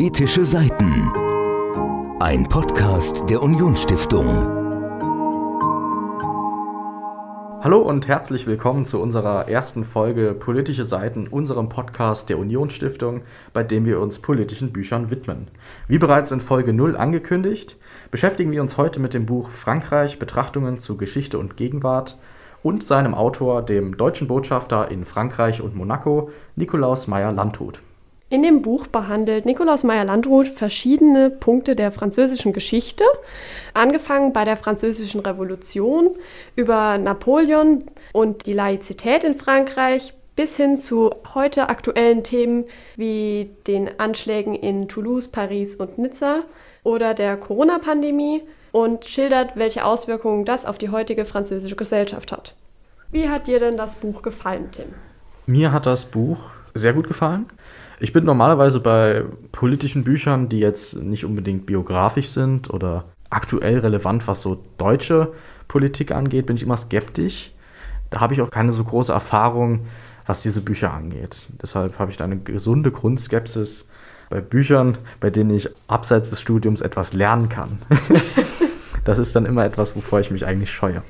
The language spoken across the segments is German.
Politische Seiten. Ein Podcast der Unionsstiftung. Hallo und herzlich willkommen zu unserer ersten Folge Politische Seiten, unserem Podcast der Unionsstiftung, bei dem wir uns politischen Büchern widmen. Wie bereits in Folge 0 angekündigt, beschäftigen wir uns heute mit dem Buch Frankreich Betrachtungen zu Geschichte und Gegenwart und seinem Autor, dem deutschen Botschafter in Frankreich und Monaco, Nikolaus Meyer-Landrut. In dem Buch behandelt Nikolaus Meyer-Landrut verschiedene Punkte der französischen Geschichte, angefangen bei der Französischen Revolution über Napoleon und die Laizität in Frankreich bis hin zu heute aktuellen Themen wie den Anschlägen in Toulouse, Paris und Nizza oder der Corona-Pandemie und schildert, welche Auswirkungen das auf die heutige französische Gesellschaft hat. Wie hat dir denn das Buch gefallen, Tim? Mir hat das Buch sehr gut gefallen. Ich bin normalerweise bei politischen Büchern, die jetzt nicht unbedingt biografisch sind oder aktuell relevant, was so deutsche Politik angeht, bin ich immer skeptisch. Da habe ich auch keine so große Erfahrung, was diese Bücher angeht. Deshalb habe ich da eine gesunde Grundskepsis bei Büchern, bei denen ich abseits des Studiums etwas lernen kann. das ist dann immer etwas, wovor ich mich eigentlich scheue.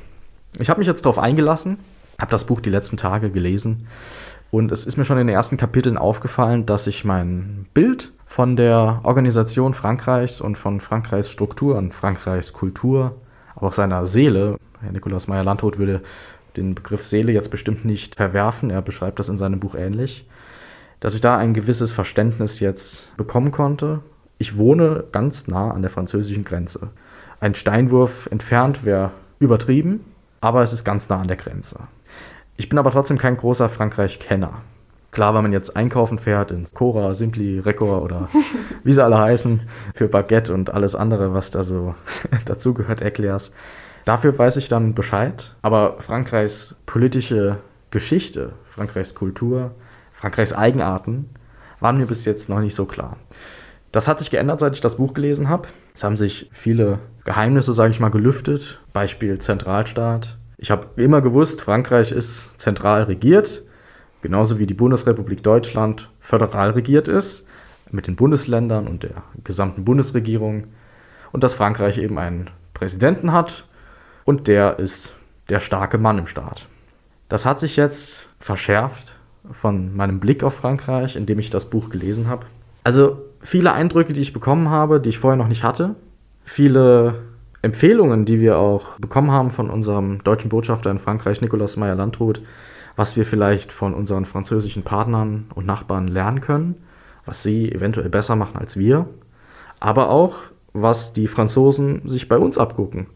Ich habe mich jetzt darauf eingelassen, habe das Buch die letzten Tage gelesen und es ist mir schon in den ersten Kapiteln aufgefallen, dass sich mein Bild von der Organisation Frankreichs und von Frankreichs Struktur und Frankreichs Kultur, aber auch seiner Seele, Herr Nikolaus Meyer-Landrut würde den Begriff Seele jetzt bestimmt nicht verwerfen, er beschreibt das in seinem Buch ähnlich, dass ich da ein gewisses Verständnis jetzt bekommen konnte. Ich wohne ganz nah an der französischen Grenze. Ein Steinwurf entfernt wäre übertrieben, aber es ist ganz nah an der Grenze. Ich bin aber trotzdem kein großer Frankreich-Kenner. Klar, wenn man jetzt einkaufen fährt in Cora, Simpli, Record oder wie sie alle heißen, für Baguette und alles andere, was da so dazugehört, erklärst. Dafür weiß ich dann Bescheid. Aber Frankreichs politische Geschichte, Frankreichs Kultur, Frankreichs Eigenarten waren mir bis jetzt noch nicht so klar. Das hat sich geändert, seit ich das Buch gelesen habe. Es haben sich viele Geheimnisse, sage ich mal, gelüftet. Beispiel Zentralstaat, ich habe immer gewusst, Frankreich ist zentral regiert, genauso wie die Bundesrepublik Deutschland föderal regiert ist, mit den Bundesländern und der gesamten Bundesregierung. Und dass Frankreich eben einen Präsidenten hat und der ist der starke Mann im Staat. Das hat sich jetzt verschärft von meinem Blick auf Frankreich, indem ich das Buch gelesen habe. Also viele Eindrücke, die ich bekommen habe, die ich vorher noch nicht hatte. Viele Empfehlungen, die wir auch bekommen haben von unserem deutschen Botschafter in Frankreich, Nikolaus Meyer-Landrut, was wir vielleicht von unseren französischen Partnern und Nachbarn lernen können, was sie eventuell besser machen als wir, aber auch, was die Franzosen sich bei uns abgucken.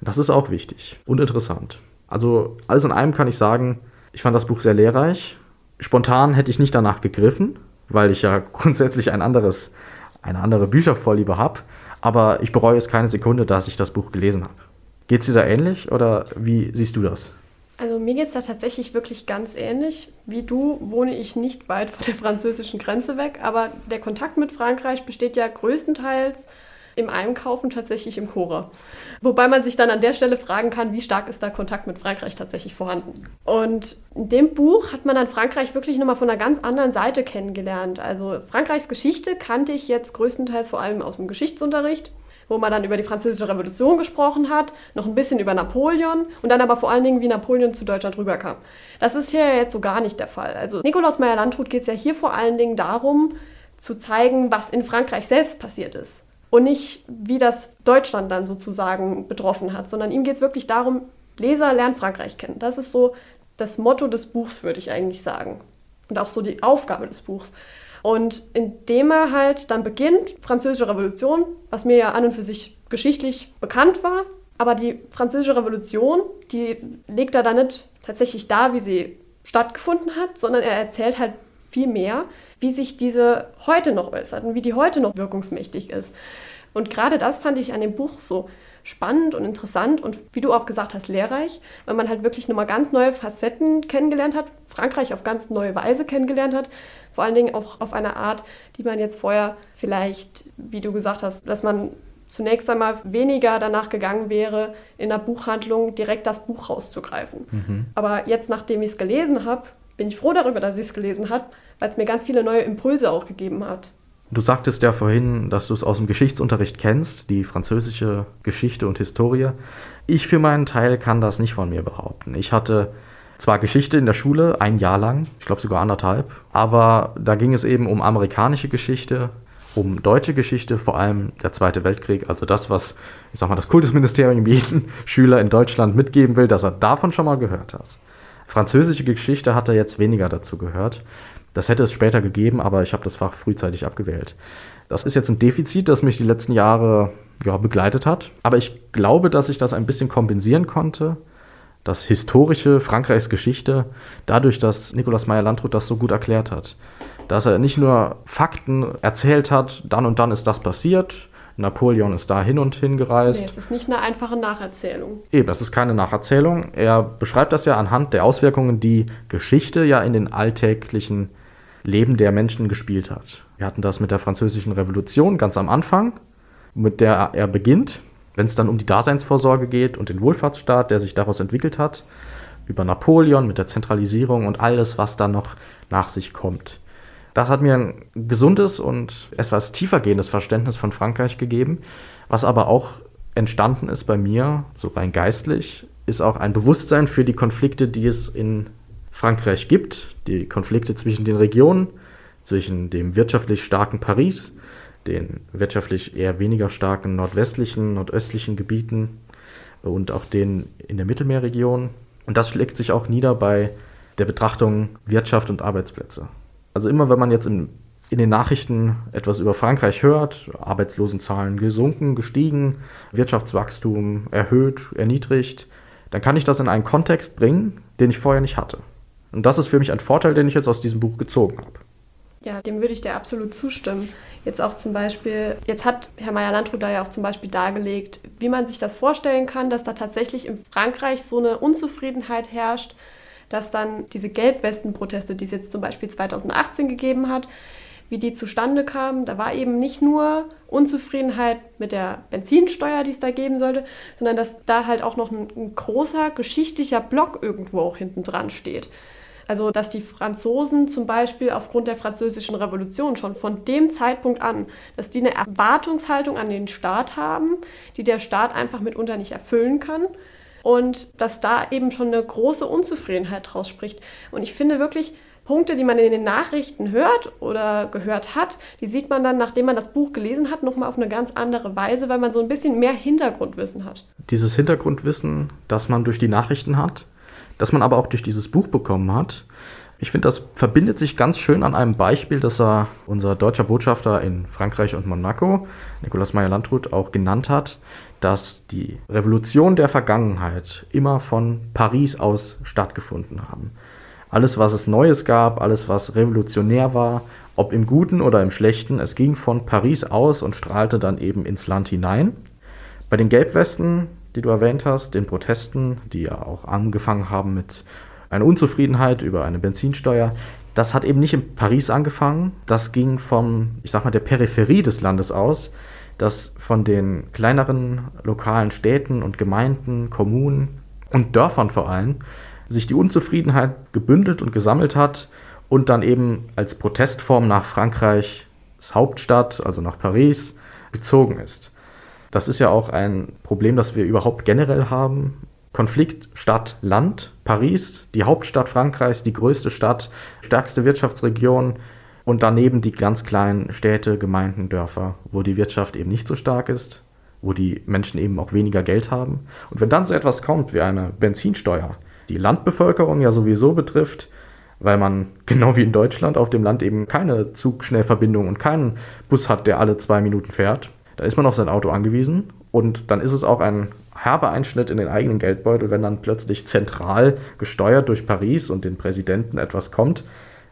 Das ist auch wichtig und interessant. Also alles in allem kann ich sagen, ich fand das Buch sehr lehrreich. Spontan hätte ich nicht danach gegriffen, weil ich ja grundsätzlich ein anderes, eine andere Büchervorliebe habe aber ich bereue es keine Sekunde, dass ich das Buch gelesen habe. Geht es dir da ähnlich oder wie siehst du das? Also mir geht es da tatsächlich wirklich ganz ähnlich. Wie du wohne ich nicht weit von der französischen Grenze weg, aber der Kontakt mit Frankreich besteht ja größtenteils im Einkaufen tatsächlich im Cora. Wobei man sich dann an der Stelle fragen kann, wie stark ist da Kontakt mit Frankreich tatsächlich vorhanden. Und in dem Buch hat man dann Frankreich wirklich nochmal von einer ganz anderen Seite kennengelernt. Also Frankreichs Geschichte kannte ich jetzt größtenteils vor allem aus dem Geschichtsunterricht wo man dann über die Französische Revolution gesprochen hat, noch ein bisschen über Napoleon und dann aber vor allen Dingen, wie Napoleon zu Deutschland rüberkam. Das ist hier jetzt so gar nicht der Fall. Also Nikolaus Meyer-Landrut geht es ja hier vor allen Dingen darum, zu zeigen, was in Frankreich selbst passiert ist und nicht, wie das Deutschland dann sozusagen betroffen hat, sondern ihm geht es wirklich darum, Leser lernen Frankreich kennen. Das ist so das Motto des Buchs, würde ich eigentlich sagen. Und auch so die Aufgabe des Buchs. Und indem er halt dann beginnt, Französische Revolution, was mir ja an und für sich geschichtlich bekannt war, aber die Französische Revolution, die legt er dann nicht tatsächlich da, wie sie stattgefunden hat, sondern er erzählt halt viel mehr, wie sich diese heute noch äußert und wie die heute noch wirkungsmächtig ist. Und gerade das fand ich an dem Buch so spannend und interessant und wie du auch gesagt hast, lehrreich, weil man halt wirklich nochmal ganz neue Facetten kennengelernt hat, Frankreich auf ganz neue Weise kennengelernt hat, vor allen Dingen auch auf eine Art, die man jetzt vorher vielleicht, wie du gesagt hast, dass man zunächst einmal weniger danach gegangen wäre, in der Buchhandlung direkt das Buch rauszugreifen. Mhm. Aber jetzt, nachdem ich es gelesen habe, bin ich froh darüber, dass ich es gelesen habe, weil es mir ganz viele neue Impulse auch gegeben hat. Du sagtest ja vorhin, dass du es aus dem Geschichtsunterricht kennst, die französische Geschichte und Historie. Ich für meinen Teil kann das nicht von mir behaupten. Ich hatte zwar Geschichte in der Schule, ein Jahr lang, ich glaube sogar anderthalb, aber da ging es eben um amerikanische Geschichte, um deutsche Geschichte, vor allem der Zweite Weltkrieg, also das, was, ich sag mal, das Kultusministerium jedem Schüler in Deutschland mitgeben will, dass er davon schon mal gehört hat. Französische Geschichte hat er jetzt weniger dazu gehört. Das hätte es später gegeben, aber ich habe das Fach frühzeitig abgewählt. Das ist jetzt ein Defizit, das mich die letzten Jahre ja, begleitet hat. Aber ich glaube, dass ich das ein bisschen kompensieren konnte. Das historische Frankreichs Geschichte, dadurch, dass Nikolaus Meyer-Landrut das so gut erklärt hat dass er nicht nur Fakten erzählt hat, dann und dann ist das passiert, Napoleon ist da hin und hin gereist. Nee, es ist nicht eine einfache Nacherzählung. Eben, es ist keine Nacherzählung. Er beschreibt das ja anhand der Auswirkungen, die Geschichte ja in den alltäglichen Leben der Menschen gespielt hat. Wir hatten das mit der Französischen Revolution ganz am Anfang, mit der er beginnt, wenn es dann um die Daseinsvorsorge geht und den Wohlfahrtsstaat, der sich daraus entwickelt hat, über Napoleon mit der Zentralisierung und alles, was dann noch nach sich kommt. Das hat mir ein gesundes und etwas tiefergehendes Verständnis von Frankreich gegeben, was aber auch entstanden ist bei mir, so rein geistlich, ist auch ein Bewusstsein für die Konflikte, die es in Frankreich gibt, die Konflikte zwischen den Regionen, zwischen dem wirtschaftlich starken Paris, den wirtschaftlich eher weniger starken nordwestlichen, nordöstlichen Gebieten und auch den in der Mittelmeerregion. Und das schlägt sich auch nieder bei der Betrachtung Wirtschaft und Arbeitsplätze also immer wenn man jetzt in, in den Nachrichten etwas über Frankreich hört, Arbeitslosenzahlen gesunken, gestiegen, Wirtschaftswachstum erhöht, erniedrigt, dann kann ich das in einen Kontext bringen, den ich vorher nicht hatte. Und das ist für mich ein Vorteil, den ich jetzt aus diesem Buch gezogen habe. Ja, dem würde ich dir absolut zustimmen. Jetzt auch zum Beispiel, jetzt hat Herr Meyer-Landrut da ja auch zum Beispiel dargelegt, wie man sich das vorstellen kann, dass da tatsächlich in Frankreich so eine Unzufriedenheit herrscht, dass dann diese Gelbwesten-Proteste, die es jetzt zum Beispiel 2018 gegeben hat, wie die zustande kamen. Da war eben nicht nur Unzufriedenheit mit der Benzinsteuer, die es da geben sollte, sondern dass da halt auch noch ein, ein großer geschichtlicher Block irgendwo auch hinten dran steht. Also, dass die Franzosen zum Beispiel aufgrund der französischen Revolution schon von dem Zeitpunkt an, dass die eine Erwartungshaltung an den Staat haben, die der Staat einfach mitunter nicht erfüllen kann und dass da eben schon eine große Unzufriedenheit draus spricht. Und ich finde wirklich, Punkte, die man in den Nachrichten hört oder gehört hat, die sieht man dann, nachdem man das Buch gelesen hat, nochmal auf eine ganz andere Weise, weil man so ein bisschen mehr Hintergrundwissen hat. Dieses Hintergrundwissen, das man durch die Nachrichten hat, das man aber auch durch dieses Buch bekommen hat, ich finde, das verbindet sich ganz schön an einem Beispiel, das er unser deutscher Botschafter in Frankreich und Monaco, Nikolaus Meyer-Landrut, auch genannt hat, dass die Revolution der Vergangenheit immer von Paris aus stattgefunden haben. Alles, was es Neues gab, alles, was revolutionär war, ob im Guten oder im Schlechten, es ging von Paris aus und strahlte dann eben ins Land hinein. Bei den Gelbwesten, die du erwähnt hast, den Protesten, die ja auch angefangen haben mit eine Unzufriedenheit über eine Benzinsteuer. Das hat eben nicht in Paris angefangen. Das ging von, ich sag mal, der Peripherie des Landes aus, dass von den kleineren lokalen Städten und Gemeinden, Kommunen und Dörfern vor allem sich die Unzufriedenheit gebündelt und gesammelt hat und dann eben als Protestform nach Frankreichs Hauptstadt, also nach Paris, gezogen ist. Das ist ja auch ein Problem, das wir überhaupt generell haben. Konflikt Stadt-Land. Paris, die Hauptstadt Frankreichs, die größte Stadt, stärkste Wirtschaftsregion und daneben die ganz kleinen Städte, Gemeinden, Dörfer, wo die Wirtschaft eben nicht so stark ist, wo die Menschen eben auch weniger Geld haben. Und wenn dann so etwas kommt wie eine Benzinsteuer, die Landbevölkerung ja sowieso betrifft, weil man genau wie in Deutschland auf dem Land eben keine Zugschnellverbindung und keinen Bus hat, der alle zwei Minuten fährt, da ist man auf sein Auto angewiesen und dann ist es auch ein herber Einschnitt in den eigenen Geldbeutel, wenn dann plötzlich zentral gesteuert durch Paris und den Präsidenten etwas kommt,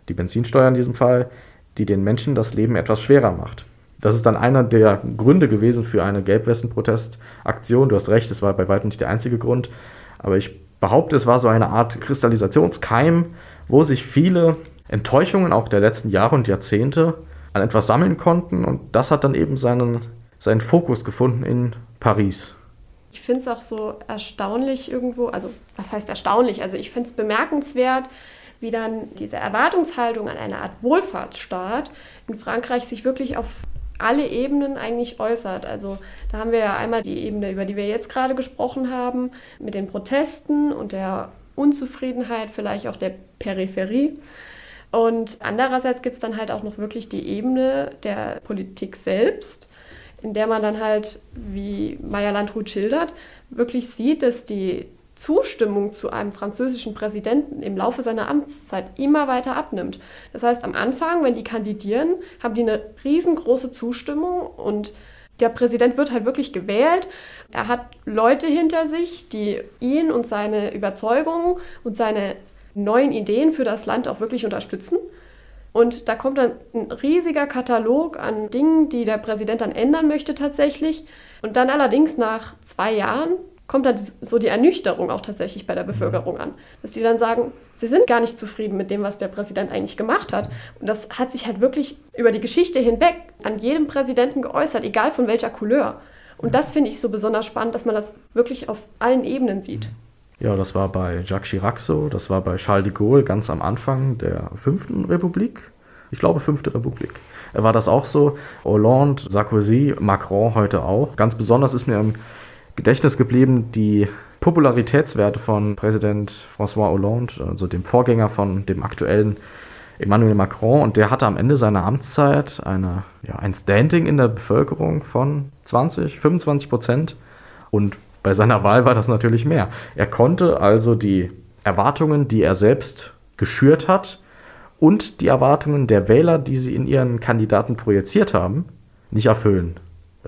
die Benzinsteuer in diesem Fall, die den Menschen das Leben etwas schwerer macht. Das ist dann einer der Gründe gewesen für eine Gelbwesten-Protestaktion. Du hast recht, es war bei weitem nicht der einzige Grund, aber ich behaupte, es war so eine Art Kristallisationskeim, wo sich viele Enttäuschungen auch der letzten Jahre und Jahrzehnte an etwas sammeln konnten und das hat dann eben seinen, seinen Fokus gefunden in Paris. Ich finde es auch so erstaunlich irgendwo, also was heißt erstaunlich? Also ich finde es bemerkenswert, wie dann diese Erwartungshaltung an eine Art Wohlfahrtsstaat in Frankreich sich wirklich auf alle Ebenen eigentlich äußert. Also da haben wir ja einmal die Ebene, über die wir jetzt gerade gesprochen haben, mit den Protesten und der Unzufriedenheit, vielleicht auch der Peripherie. Und andererseits gibt es dann halt auch noch wirklich die Ebene der Politik selbst, in der man dann halt, wie Maya Landrut schildert, wirklich sieht, dass die Zustimmung zu einem französischen Präsidenten im Laufe seiner Amtszeit immer weiter abnimmt. Das heißt, am Anfang, wenn die kandidieren, haben die eine riesengroße Zustimmung und der Präsident wird halt wirklich gewählt. Er hat Leute hinter sich, die ihn und seine Überzeugungen und seine neuen Ideen für das Land auch wirklich unterstützen. Und da kommt dann ein riesiger Katalog an Dingen, die der Präsident dann ändern möchte tatsächlich. Und dann allerdings nach zwei Jahren kommt dann so die Ernüchterung auch tatsächlich bei der Bevölkerung an. Dass die dann sagen, sie sind gar nicht zufrieden mit dem, was der Präsident eigentlich gemacht hat. Und das hat sich halt wirklich über die Geschichte hinweg an jedem Präsidenten geäußert, egal von welcher Couleur. Und das finde ich so besonders spannend, dass man das wirklich auf allen Ebenen sieht. Ja, das war bei Jacques Chirac so, das war bei Charles de Gaulle ganz am Anfang der fünften Republik. Ich glaube, fünfte Republik. War das auch so? Hollande, Sarkozy, Macron heute auch. Ganz besonders ist mir im Gedächtnis geblieben die Popularitätswerte von Präsident François Hollande, also dem Vorgänger von dem aktuellen Emmanuel Macron. Und der hatte am Ende seiner Amtszeit eine, ja, ein Standing in der Bevölkerung von 20, 25 Prozent. Und bei seiner Wahl war das natürlich mehr. Er konnte also die Erwartungen, die er selbst geschürt hat, und die Erwartungen der Wähler, die sie in ihren Kandidaten projiziert haben, nicht erfüllen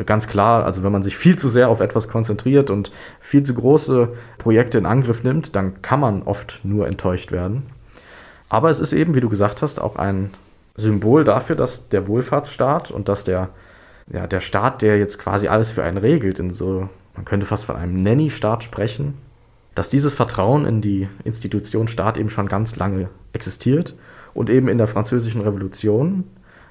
ganz klar, also wenn man sich viel zu sehr auf etwas konzentriert und viel zu große Projekte in Angriff nimmt, dann kann man oft nur enttäuscht werden. Aber es ist eben, wie du gesagt hast, auch ein Symbol dafür, dass der Wohlfahrtsstaat und dass der, ja, der Staat, der jetzt quasi alles für einen regelt, in so, man könnte fast von einem Nanny-Staat sprechen, dass dieses Vertrauen in die Institution Staat eben schon ganz lange existiert und eben in der Französischen Revolution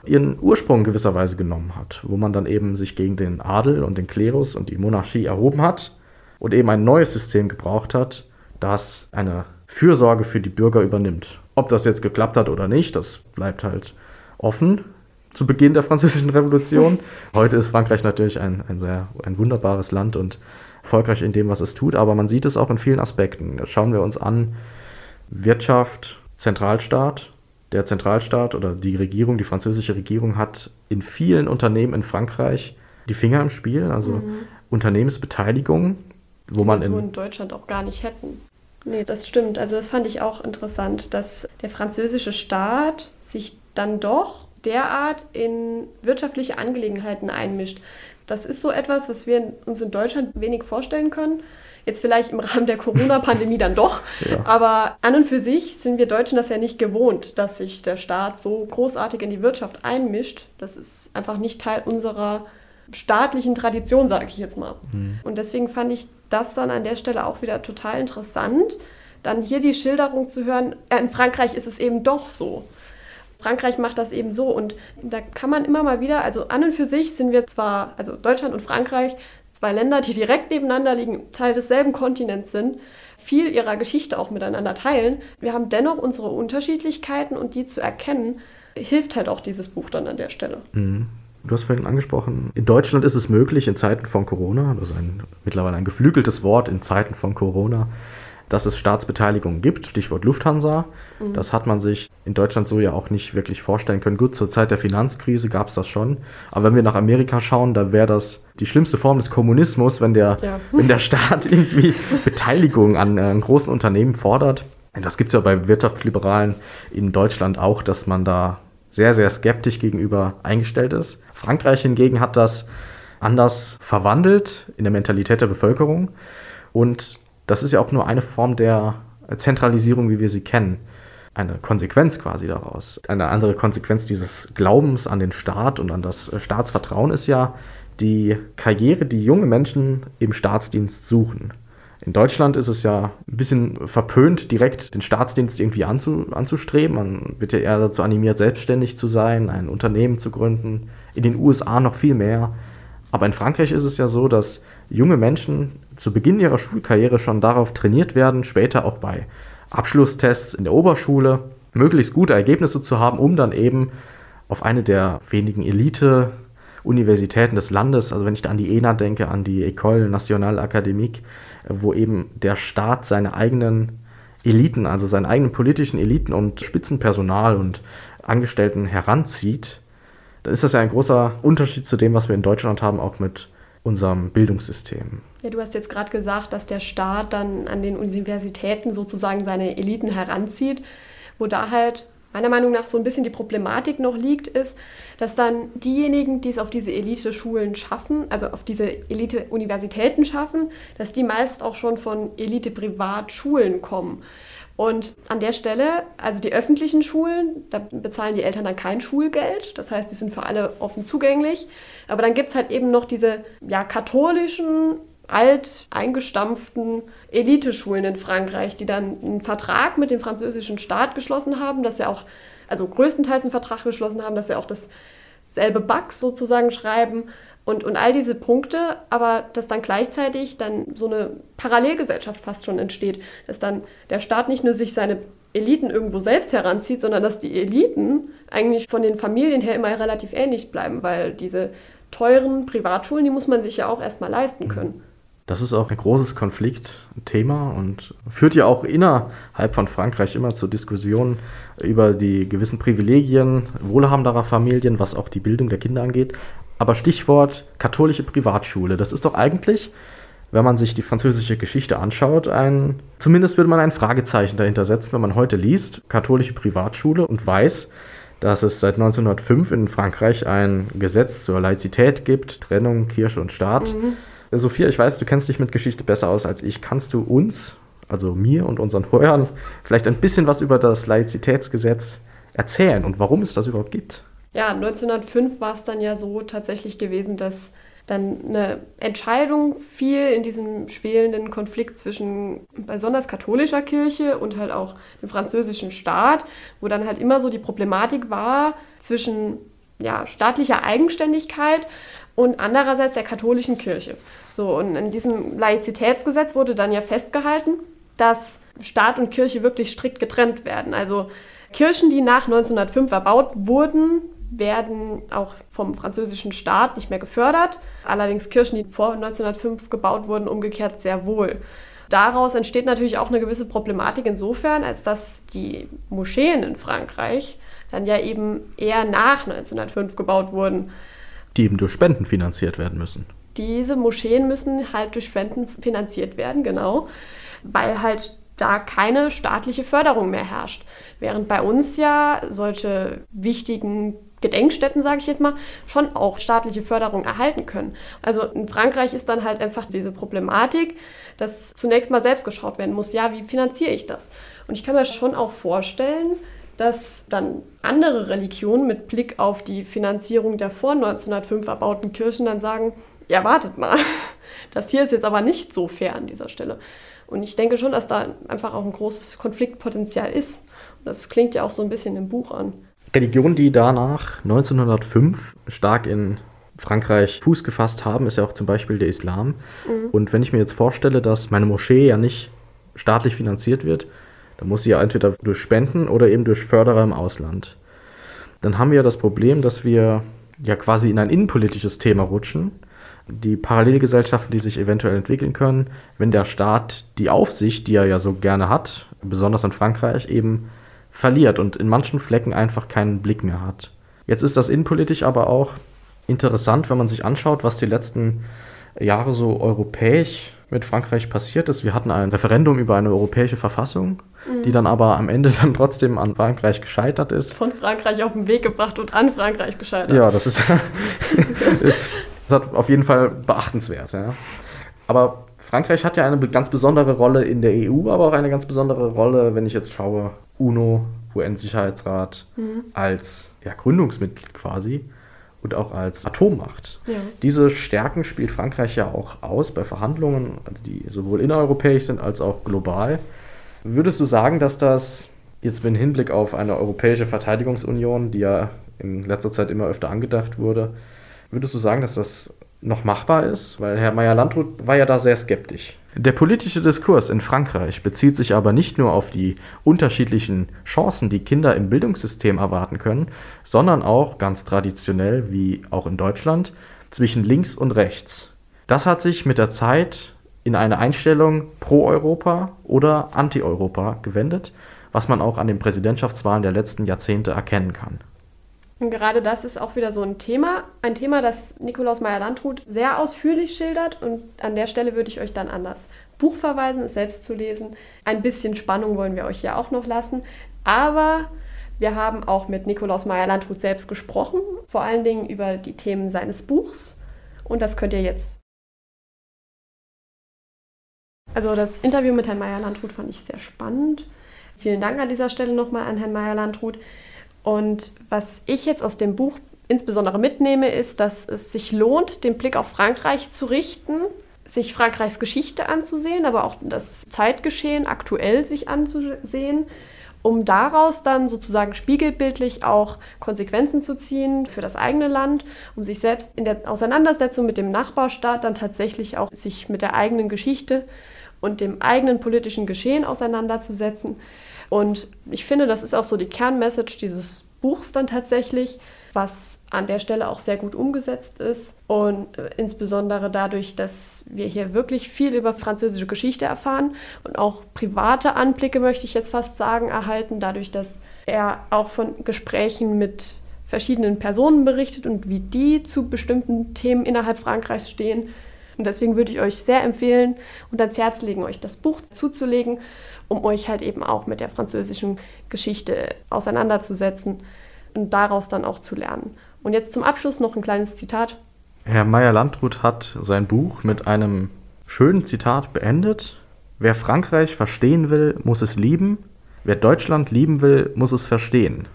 ihren Ursprung gewisserweise genommen hat, wo man dann eben sich gegen den Adel und den Klerus und die Monarchie erhoben hat und eben ein neues System gebraucht hat, das eine Fürsorge für die Bürger übernimmt. Ob das jetzt geklappt hat oder nicht, das bleibt halt offen zu Beginn der Französischen Revolution. Heute ist Frankreich natürlich ein, ein sehr ein wunderbares Land und erfolgreich in dem, was es tut, aber man sieht es auch in vielen Aspekten. Schauen wir uns an, Wirtschaft, Zentralstaat, der Zentralstaat oder die Regierung, die französische Regierung hat in vielen Unternehmen in Frankreich die Finger im Spiel, also mhm. Unternehmensbeteiligung, wo man so in, in Deutschland auch gar nicht hätten. Nee, das stimmt. Also das fand ich auch interessant, dass der französische Staat sich dann doch derart in wirtschaftliche Angelegenheiten einmischt. Das ist so etwas, was wir uns in Deutschland wenig vorstellen können. Jetzt vielleicht im Rahmen der Corona-Pandemie dann doch. Ja. Aber an und für sich sind wir Deutschen das ja nicht gewohnt, dass sich der Staat so großartig in die Wirtschaft einmischt. Das ist einfach nicht Teil unserer staatlichen Tradition, sage ich jetzt mal. Mhm. Und deswegen fand ich das dann an der Stelle auch wieder total interessant, dann hier die Schilderung zu hören, in Frankreich ist es eben doch so. Frankreich macht das eben so und da kann man immer mal wieder, also an und für sich sind wir zwar, also Deutschland und Frankreich zwei Länder, die direkt nebeneinander liegen, Teil desselben Kontinents sind, viel ihrer Geschichte auch miteinander teilen. Wir haben dennoch unsere Unterschiedlichkeiten und die zu erkennen, hilft halt auch dieses Buch dann an der Stelle. Mhm. Du hast vorhin angesprochen, in Deutschland ist es möglich, in Zeiten von Corona, das ist ein, mittlerweile ein geflügeltes Wort, in Zeiten von Corona, dass es Staatsbeteiligung gibt, Stichwort Lufthansa. Mhm. Das hat man sich in Deutschland so ja auch nicht wirklich vorstellen können. Gut, zur Zeit der Finanzkrise gab es das schon. Aber wenn wir nach Amerika schauen, da wäre das die schlimmste Form des Kommunismus, wenn der, ja. wenn der Staat irgendwie Beteiligung an, an großen Unternehmen fordert. Das gibt es ja bei Wirtschaftsliberalen in Deutschland auch, dass man da sehr, sehr skeptisch gegenüber eingestellt ist. Frankreich hingegen hat das anders verwandelt in der Mentalität der Bevölkerung. Und das ist ja auch nur eine Form der Zentralisierung, wie wir sie kennen. Eine Konsequenz quasi daraus. Eine andere Konsequenz dieses Glaubens an den Staat und an das Staatsvertrauen ist ja die Karriere, die junge Menschen im Staatsdienst suchen. In Deutschland ist es ja ein bisschen verpönt, direkt den Staatsdienst irgendwie anzu, anzustreben. Man wird ja eher dazu animiert, selbstständig zu sein, ein Unternehmen zu gründen. In den USA noch viel mehr. Aber in Frankreich ist es ja so, dass junge Menschen zu Beginn ihrer Schulkarriere schon darauf trainiert werden, später auch bei Abschlusstests in der Oberschule möglichst gute Ergebnisse zu haben, um dann eben auf eine der wenigen Elite-Universitäten des Landes, also wenn ich da an die ENA denke, an die École Nationale Académique, wo eben der Staat seine eigenen Eliten, also seine eigenen politischen Eliten und Spitzenpersonal und Angestellten heranzieht, dann ist das ja ein großer Unterschied zu dem, was wir in Deutschland haben, auch mit unserem Bildungssystem. Ja, du hast jetzt gerade gesagt, dass der Staat dann an den Universitäten sozusagen seine Eliten heranzieht, wo da halt meiner Meinung nach so ein bisschen die Problematik noch liegt, ist, dass dann diejenigen, die es auf diese Elite-Schulen schaffen, also auf diese Elite-Universitäten schaffen, dass die meist auch schon von Elite-Privatschulen kommen. Und an der Stelle, also die öffentlichen Schulen, da bezahlen die Eltern dann kein Schulgeld. Das heißt, die sind für alle offen zugänglich. Aber dann gibt es halt eben noch diese ja, katholischen, alt eingestampften Eliteschulen in Frankreich, die dann einen Vertrag mit dem französischen Staat geschlossen haben, dass sie auch, also größtenteils einen Vertrag geschlossen haben, dass sie auch dasselbe Back sozusagen schreiben und, und all diese Punkte, aber dass dann gleichzeitig dann so eine Parallelgesellschaft fast schon entsteht, dass dann der Staat nicht nur sich seine Eliten irgendwo selbst heranzieht, sondern dass die Eliten eigentlich von den Familien her immer relativ ähnlich bleiben, weil diese teuren Privatschulen, die muss man sich ja auch erstmal leisten können. Das ist auch ein großes Konfliktthema und führt ja auch innerhalb von Frankreich immer zu Diskussionen über die gewissen Privilegien wohlhabenderer Familien, was auch die Bildung der Kinder angeht. Aber Stichwort katholische Privatschule, das ist doch eigentlich, wenn man sich die französische Geschichte anschaut, ein, zumindest würde man ein Fragezeichen dahinter setzen, wenn man heute liest, katholische Privatschule und weiß, dass es seit 1905 in Frankreich ein Gesetz zur Laizität gibt, Trennung Kirche und Staat. Mhm. Sophia, ich weiß, du kennst dich mit Geschichte besser aus als ich. Kannst du uns, also mir und unseren Hörern, vielleicht ein bisschen was über das Laizitätsgesetz erzählen und warum es das überhaupt gibt? Ja, 1905 war es dann ja so tatsächlich gewesen, dass dann eine Entscheidung fiel in diesem schwelenden Konflikt zwischen besonders katholischer Kirche und halt auch dem französischen Staat, wo dann halt immer so die Problematik war zwischen ja, staatlicher Eigenständigkeit und andererseits der katholischen Kirche. So, und in diesem Laizitätsgesetz wurde dann ja festgehalten, dass Staat und Kirche wirklich strikt getrennt werden. Also Kirchen, die nach 1905 erbaut wurden, werden auch vom französischen Staat nicht mehr gefördert. Allerdings Kirchen, die vor 1905 gebaut wurden, umgekehrt sehr wohl. Daraus entsteht natürlich auch eine gewisse Problematik insofern, als dass die Moscheen in Frankreich dann ja eben eher nach 1905 gebaut wurden. Die eben durch Spenden finanziert werden müssen. Diese Moscheen müssen halt durch Spenden finanziert werden, genau, weil halt da keine staatliche Förderung mehr herrscht. Während bei uns ja solche wichtigen Gedenkstätten, sage ich jetzt mal, schon auch staatliche Förderung erhalten können. Also in Frankreich ist dann halt einfach diese Problematik, dass zunächst mal selbst geschaut werden muss, ja, wie finanziere ich das? Und ich kann mir schon auch vorstellen, dass dann andere Religionen mit Blick auf die Finanzierung der vor 1905 erbauten Kirchen dann sagen, ja, wartet mal, das hier ist jetzt aber nicht so fair an dieser Stelle. Und ich denke schon, dass da einfach auch ein großes Konfliktpotenzial ist. Und das klingt ja auch so ein bisschen im Buch an. Religionen, die danach 1905 stark in Frankreich Fuß gefasst haben, ist ja auch zum Beispiel der Islam. Mhm. Und wenn ich mir jetzt vorstelle, dass meine Moschee ja nicht staatlich finanziert wird, dann muss sie ja entweder durch Spenden oder eben durch Förderer im Ausland. Dann haben wir ja das Problem, dass wir ja quasi in ein innenpolitisches Thema rutschen. Die Parallelgesellschaften, die sich eventuell entwickeln können, wenn der Staat die Aufsicht, die er ja so gerne hat, besonders in Frankreich, eben verliert und in manchen Flecken einfach keinen Blick mehr hat. Jetzt ist das innenpolitisch aber auch interessant, wenn man sich anschaut, was die letzten Jahre so europäisch mit Frankreich passiert ist. Wir hatten ein Referendum über eine europäische Verfassung, mhm. die dann aber am Ende dann trotzdem an Frankreich gescheitert ist. Von Frankreich auf den Weg gebracht und an Frankreich gescheitert. Ja, das ist das hat auf jeden Fall beachtenswert. Ja. Aber Frankreich hat ja eine ganz besondere Rolle in der EU, aber auch eine ganz besondere Rolle, wenn ich jetzt schaue, UNO, UN-Sicherheitsrat, mhm. als ja, Gründungsmitglied quasi und auch als Atommacht. Ja. Diese Stärken spielt Frankreich ja auch aus bei Verhandlungen, die sowohl innereuropäisch sind als auch global. Würdest du sagen, dass das jetzt mit Hinblick auf eine europäische Verteidigungsunion, die ja in letzter Zeit immer öfter angedacht wurde, würdest du sagen, dass das noch machbar ist, weil Herr Meyer-Landrut war ja da sehr skeptisch. Der politische Diskurs in Frankreich bezieht sich aber nicht nur auf die unterschiedlichen Chancen, die Kinder im Bildungssystem erwarten können, sondern auch ganz traditionell, wie auch in Deutschland, zwischen links und rechts. Das hat sich mit der Zeit in eine Einstellung pro Europa oder anti-Europa gewendet, was man auch an den Präsidentschaftswahlen der letzten Jahrzehnte erkennen kann. Und gerade das ist auch wieder so ein Thema, ein Thema, das Nikolaus Meyer-Landrut sehr ausführlich schildert und an der Stelle würde ich euch dann an das Buch verweisen, es selbst zu lesen. Ein bisschen Spannung wollen wir euch ja auch noch lassen, aber wir haben auch mit Nikolaus Meyer-Landrut selbst gesprochen, vor allen Dingen über die Themen seines Buchs und das könnt ihr jetzt. Also das Interview mit Herrn Meyer-Landrut fand ich sehr spannend. Vielen Dank an dieser Stelle nochmal an Herrn Meyer-Landrut. Und was ich jetzt aus dem Buch insbesondere mitnehme, ist, dass es sich lohnt, den Blick auf Frankreich zu richten, sich Frankreichs Geschichte anzusehen, aber auch das Zeitgeschehen aktuell sich anzusehen, um daraus dann sozusagen spiegelbildlich auch Konsequenzen zu ziehen für das eigene Land, um sich selbst in der Auseinandersetzung mit dem Nachbarstaat dann tatsächlich auch sich mit der eigenen Geschichte und dem eigenen politischen Geschehen auseinanderzusetzen und ich finde, das ist auch so die Kernmessage dieses Buchs dann tatsächlich, was an der Stelle auch sehr gut umgesetzt ist. Und äh, insbesondere dadurch, dass wir hier wirklich viel über französische Geschichte erfahren und auch private Anblicke, möchte ich jetzt fast sagen, erhalten, dadurch, dass er auch von Gesprächen mit verschiedenen Personen berichtet und wie die zu bestimmten Themen innerhalb Frankreichs stehen. Und deswegen würde ich euch sehr empfehlen und ans Herz legen, euch das Buch zuzulegen um euch halt eben auch mit der französischen Geschichte auseinanderzusetzen und daraus dann auch zu lernen. Und jetzt zum Abschluss noch ein kleines Zitat. Herr Meyer-Landrut hat sein Buch mit einem schönen Zitat beendet. Wer Frankreich verstehen will, muss es lieben. Wer Deutschland lieben will, muss es verstehen.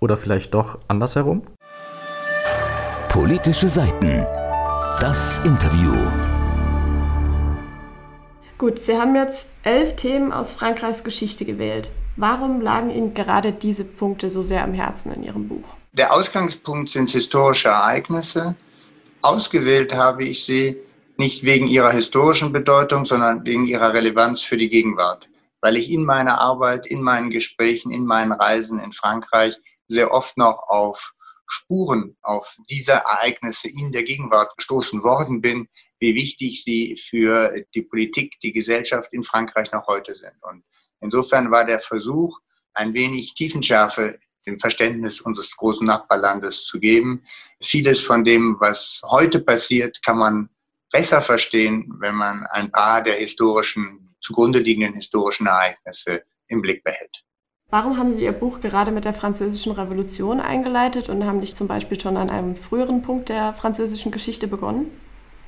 Oder vielleicht doch andersherum? Politische Seiten. Das Interview. Gut, Sie haben jetzt elf Themen aus Frankreichs Geschichte gewählt. Warum lagen Ihnen gerade diese Punkte so sehr am Herzen in Ihrem Buch? Der Ausgangspunkt sind historische Ereignisse. Ausgewählt habe ich sie nicht wegen ihrer historischen Bedeutung, sondern wegen ihrer Relevanz für die Gegenwart. Weil ich in meiner Arbeit, in meinen Gesprächen, in meinen Reisen in Frankreich sehr oft noch auf Spuren auf diese Ereignisse in der Gegenwart gestoßen worden bin, wie wichtig sie für die Politik, die Gesellschaft in Frankreich noch heute sind. Und insofern war der Versuch, ein wenig Tiefenschärfe im Verständnis unseres großen Nachbarlandes zu geben. Vieles von dem, was heute passiert, kann man besser verstehen, wenn man ein paar der historischen, zugrunde liegenden historischen Ereignisse im Blick behält. Warum haben Sie Ihr Buch gerade mit der Französischen Revolution eingeleitet und haben nicht zum Beispiel schon an einem früheren Punkt der französischen Geschichte begonnen?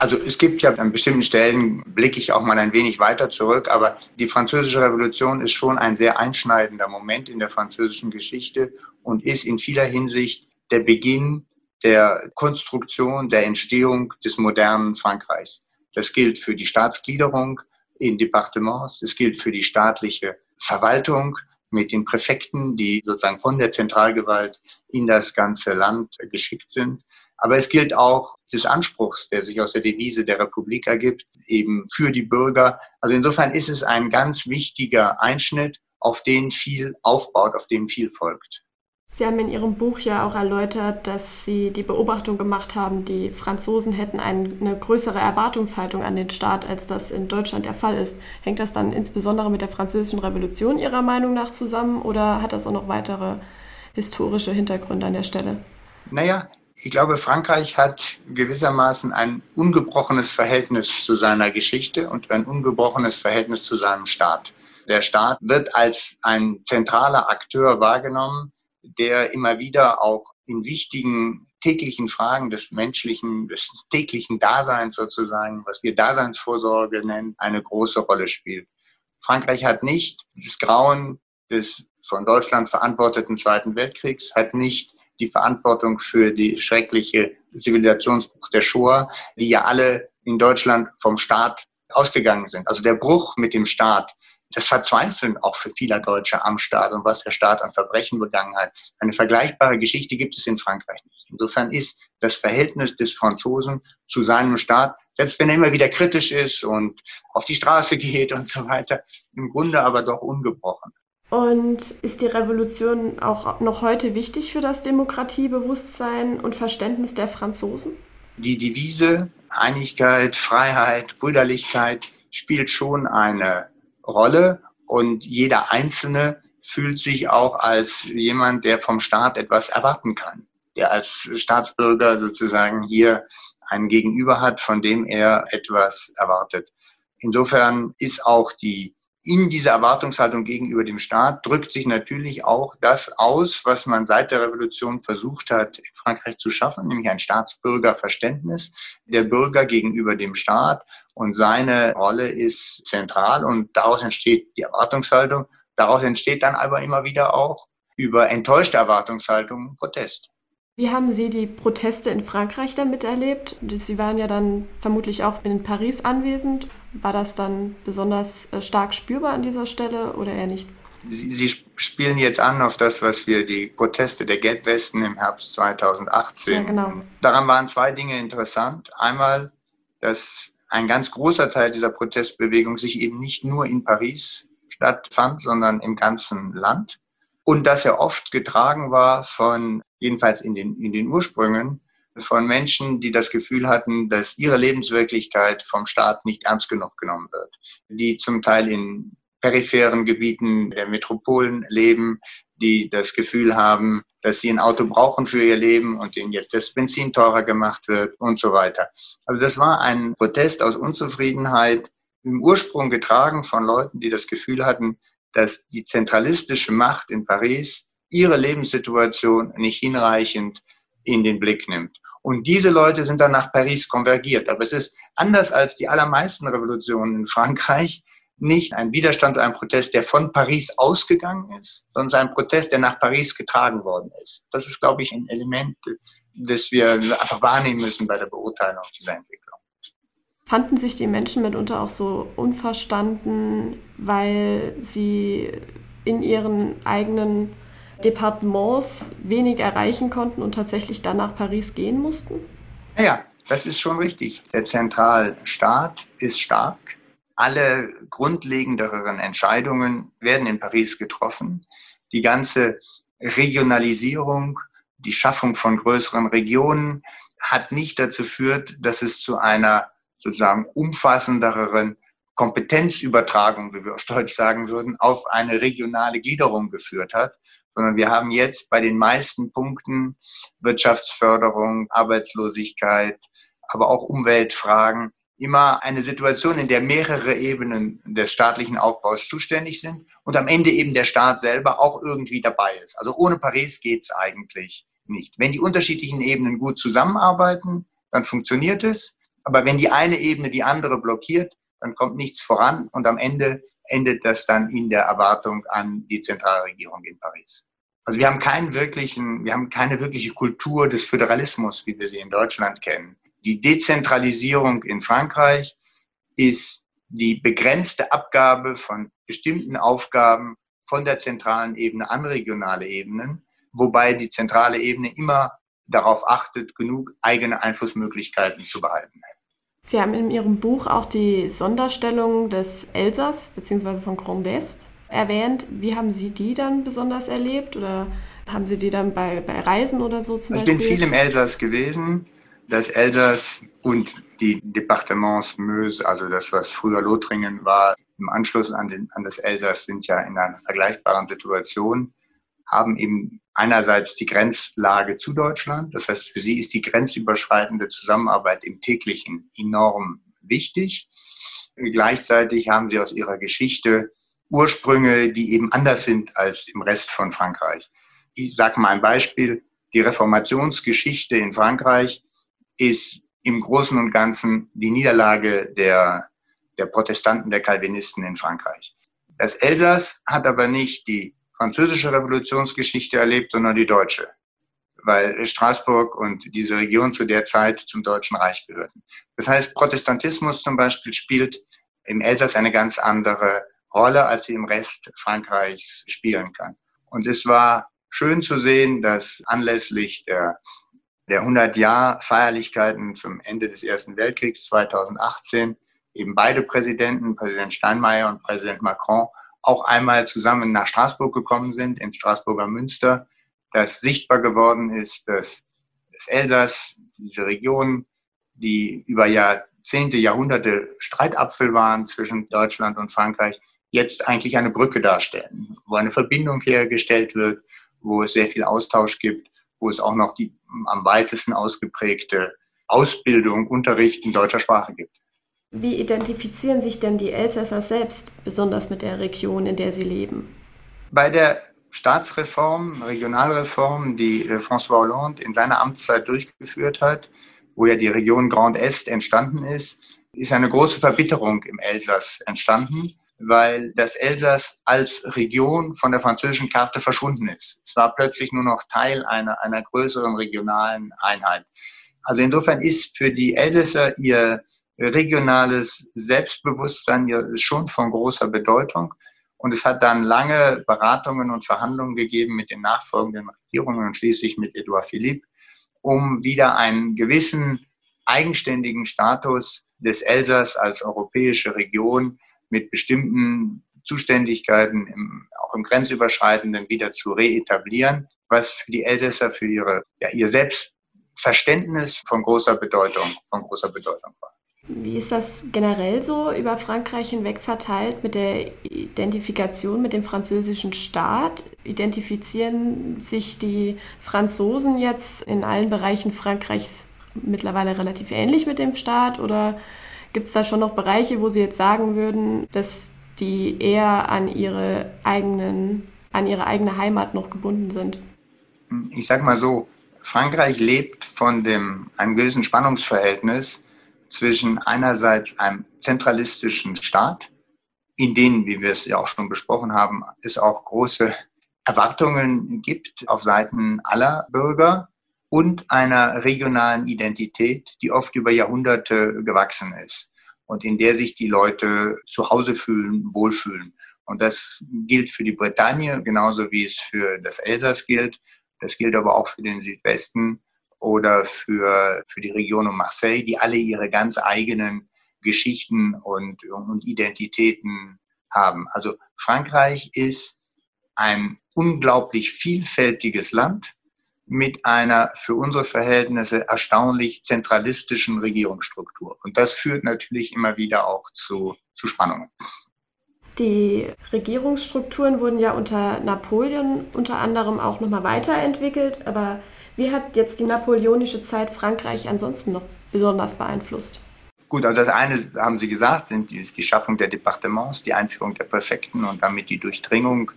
Also es gibt ja an bestimmten Stellen, blicke ich auch mal ein wenig weiter zurück, aber die Französische Revolution ist schon ein sehr einschneidender Moment in der französischen Geschichte und ist in vieler Hinsicht der Beginn der Konstruktion, der Entstehung des modernen Frankreichs. Das gilt für die Staatsgliederung in Departements, es gilt für die staatliche Verwaltung mit den Präfekten, die sozusagen von der Zentralgewalt in das ganze Land geschickt sind. Aber es gilt auch des Anspruchs, der sich aus der Devise der Republik ergibt, eben für die Bürger. Also insofern ist es ein ganz wichtiger Einschnitt, auf den viel aufbaut, auf dem viel folgt. Sie haben in Ihrem Buch ja auch erläutert, dass Sie die Beobachtung gemacht haben, die Franzosen hätten eine größere Erwartungshaltung an den Staat, als das in Deutschland der Fall ist. Hängt das dann insbesondere mit der Französischen Revolution Ihrer Meinung nach zusammen oder hat das auch noch weitere historische Hintergründe an der Stelle? Naja, ich glaube, Frankreich hat gewissermaßen ein ungebrochenes Verhältnis zu seiner Geschichte und ein ungebrochenes Verhältnis zu seinem Staat. Der Staat wird als ein zentraler Akteur wahrgenommen, der immer wieder auch in wichtigen täglichen Fragen des menschlichen, des täglichen Daseins sozusagen, was wir Daseinsvorsorge nennen, eine große Rolle spielt. Frankreich hat nicht das Grauen des von Deutschland verantworteten Zweiten Weltkriegs, hat nicht die Verantwortung für die schreckliche Zivilisationsbruch der Shoah, die ja alle in Deutschland vom Staat ausgegangen sind. Also der Bruch mit dem Staat das Verzweifeln auch für vieler Deutsche am Staat und was der Staat an Verbrechen begangen hat. Eine vergleichbare Geschichte gibt es in Frankreich nicht. Insofern ist das Verhältnis des Franzosen zu seinem Staat, selbst wenn er immer wieder kritisch ist und auf die Straße geht und so weiter, im Grunde aber doch ungebrochen. Und ist die Revolution auch noch heute wichtig für das Demokratiebewusstsein und Verständnis der Franzosen? Die Devise Einigkeit, Freiheit, Brüderlichkeit spielt schon eine Rolle und jeder Einzelne fühlt sich auch als jemand, der vom Staat etwas erwarten kann, der als Staatsbürger sozusagen hier einen Gegenüber hat, von dem er etwas erwartet. Insofern ist auch die in dieser Erwartungshaltung gegenüber dem Staat drückt sich natürlich auch das aus, was man seit der Revolution versucht hat, in Frankreich zu schaffen, nämlich ein Staatsbürgerverständnis. Der Bürger gegenüber dem Staat und seine Rolle ist zentral und daraus entsteht die Erwartungshaltung. Daraus entsteht dann aber immer wieder auch über enttäuschte Erwartungshaltung Protest. Wie haben Sie die Proteste in Frankreich damit erlebt? Sie waren ja dann vermutlich auch in Paris anwesend. War das dann besonders äh, stark spürbar an dieser Stelle oder eher nicht? Sie, Sie spielen jetzt an auf das, was wir die Proteste der Gelbwesten im Herbst 2018. Ja, genau. Daran waren zwei Dinge interessant. Einmal, dass ein ganz großer Teil dieser Protestbewegung sich eben nicht nur in Paris stattfand, sondern im ganzen Land. Und dass er oft getragen war von jedenfalls in den, in den Ursprüngen, von Menschen, die das Gefühl hatten, dass ihre Lebenswirklichkeit vom Staat nicht ernst genug genommen wird, die zum Teil in peripheren Gebieten der Metropolen leben, die das Gefühl haben, dass sie ein Auto brauchen für ihr Leben und denen jetzt das Benzin teurer gemacht wird und so weiter. Also das war ein Protest aus Unzufriedenheit, im Ursprung getragen von Leuten, die das Gefühl hatten, dass die zentralistische Macht in Paris ihre Lebenssituation nicht hinreichend in den Blick nimmt. Und diese Leute sind dann nach Paris konvergiert. Aber es ist anders als die allermeisten Revolutionen in Frankreich nicht ein Widerstand ein Protest, der von Paris ausgegangen ist, sondern ein Protest, der nach Paris getragen worden ist. Das ist, glaube ich, ein Element, das wir einfach wahrnehmen müssen bei der Beurteilung dieser Entwicklung. Fanden sich die Menschen mitunter auch so unverstanden, weil sie in ihren eigenen Departements wenig erreichen konnten und tatsächlich dann nach Paris gehen mussten? Ja, das ist schon richtig. Der Zentralstaat ist stark. Alle grundlegenderen Entscheidungen werden in Paris getroffen. Die ganze Regionalisierung, die Schaffung von größeren Regionen hat nicht dazu geführt, dass es zu einer sozusagen umfassenderen Kompetenzübertragung, wie wir auf Deutsch sagen würden, auf eine regionale Gliederung geführt hat, sondern wir haben jetzt bei den meisten Punkten Wirtschaftsförderung, Arbeitslosigkeit, aber auch Umweltfragen immer eine Situation, in der mehrere Ebenen des staatlichen Aufbaus zuständig sind und am Ende eben der Staat selber auch irgendwie dabei ist. Also ohne Paris geht es eigentlich nicht. Wenn die unterschiedlichen Ebenen gut zusammenarbeiten, dann funktioniert es. Aber wenn die eine Ebene die andere blockiert, dann kommt nichts voran und am Ende endet das dann in der Erwartung an die Zentralregierung in Paris. Also wir haben keinen wirklichen, wir haben keine wirkliche Kultur des Föderalismus, wie wir sie in Deutschland kennen. Die Dezentralisierung in Frankreich ist die begrenzte Abgabe von bestimmten Aufgaben von der zentralen Ebene an regionale Ebenen, wobei die zentrale Ebene immer darauf achtet, genug eigene Einflussmöglichkeiten zu behalten. Sie haben in Ihrem Buch auch die Sonderstellung des Elsass bzw. von Grand Est erwähnt. Wie haben Sie die dann besonders erlebt oder haben Sie die dann bei, bei Reisen oder so zum also Beispiel? Ich bin viel im Elsass gewesen. Das Elsass und die Departements Meuse, also das, was früher Lothringen war, im Anschluss an, den, an das Elsass sind ja in einer vergleichbaren Situation, haben eben einerseits die Grenzlage zu Deutschland. Das heißt, für sie ist die grenzüberschreitende Zusammenarbeit im täglichen enorm wichtig. Gleichzeitig haben sie aus ihrer Geschichte Ursprünge, die eben anders sind als im Rest von Frankreich. Ich sage mal ein Beispiel. Die Reformationsgeschichte in Frankreich ist im Großen und Ganzen die Niederlage der, der Protestanten, der Calvinisten in Frankreich. Das Elsass hat aber nicht die französische Revolutionsgeschichte erlebt, sondern die deutsche, weil Straßburg und diese Region zu der Zeit zum Deutschen Reich gehörten. Das heißt, Protestantismus zum Beispiel spielt im Elsass eine ganz andere Rolle, als sie im Rest Frankreichs spielen kann. Und es war schön zu sehen, dass anlässlich der, der 100-Jahr-Feierlichkeiten zum Ende des Ersten Weltkriegs 2018 eben beide Präsidenten, Präsident Steinmeier und Präsident Macron, auch einmal zusammen nach Straßburg gekommen sind, ins Straßburger Münster, dass sichtbar geworden ist, dass das Elsass, diese Region, die über Jahrzehnte, Jahrhunderte Streitapfel waren zwischen Deutschland und Frankreich, jetzt eigentlich eine Brücke darstellen, wo eine Verbindung hergestellt wird, wo es sehr viel Austausch gibt, wo es auch noch die am weitesten ausgeprägte Ausbildung, Unterricht in deutscher Sprache gibt. Wie identifizieren sich denn die Elsässer selbst besonders mit der Region, in der sie leben? Bei der Staatsreform, Regionalreform, die äh, François Hollande in seiner Amtszeit durchgeführt hat, wo ja die Region Grand Est entstanden ist, ist eine große Verbitterung im Elsass entstanden weil das Elsass als Region von der französischen Karte verschwunden ist. Es war plötzlich nur noch Teil einer, einer größeren regionalen Einheit. Also insofern ist für die Elsässer ihr regionales Selbstbewusstsein schon von großer Bedeutung. Und es hat dann lange Beratungen und Verhandlungen gegeben mit den nachfolgenden Regierungen und schließlich mit Edouard Philippe, um wieder einen gewissen eigenständigen Status des Elsass als europäische Region mit bestimmten Zuständigkeiten im, auch im Grenzüberschreitenden wieder zu reetablieren, was für die Elsässer für ihre, ja, ihr Selbstverständnis von großer Bedeutung, von großer Bedeutung war. Wie ist das generell so über Frankreich hinweg verteilt mit der Identifikation mit dem französischen Staat? Identifizieren sich die Franzosen jetzt in allen Bereichen Frankreichs mittlerweile relativ ähnlich mit dem Staat oder Gibt es da schon noch Bereiche, wo Sie jetzt sagen würden, dass die eher an ihre eigenen, an ihre eigene Heimat noch gebunden sind? Ich sage mal so, Frankreich lebt von dem, einem gewissen Spannungsverhältnis zwischen einerseits einem zentralistischen Staat, in denen, wie wir es ja auch schon besprochen haben, es auch große Erwartungen gibt auf Seiten aller Bürger und einer regionalen Identität, die oft über Jahrhunderte gewachsen ist und in der sich die Leute zu Hause fühlen, wohlfühlen. Und das gilt für die Bretagne genauso wie es für das Elsass gilt. Das gilt aber auch für den Südwesten oder für, für die Region um Marseille, die alle ihre ganz eigenen Geschichten und, und Identitäten haben. Also Frankreich ist ein unglaublich vielfältiges Land mit einer für unsere Verhältnisse erstaunlich zentralistischen Regierungsstruktur. Und das führt natürlich immer wieder auch zu, zu Spannungen. Die Regierungsstrukturen wurden ja unter Napoleon unter anderem auch nochmal weiterentwickelt. Aber wie hat jetzt die napoleonische Zeit Frankreich ansonsten noch besonders beeinflusst? Gut, also das eine haben Sie gesagt, sind, ist die Schaffung der Departements, die Einführung der Präfekten und damit die Durchdringung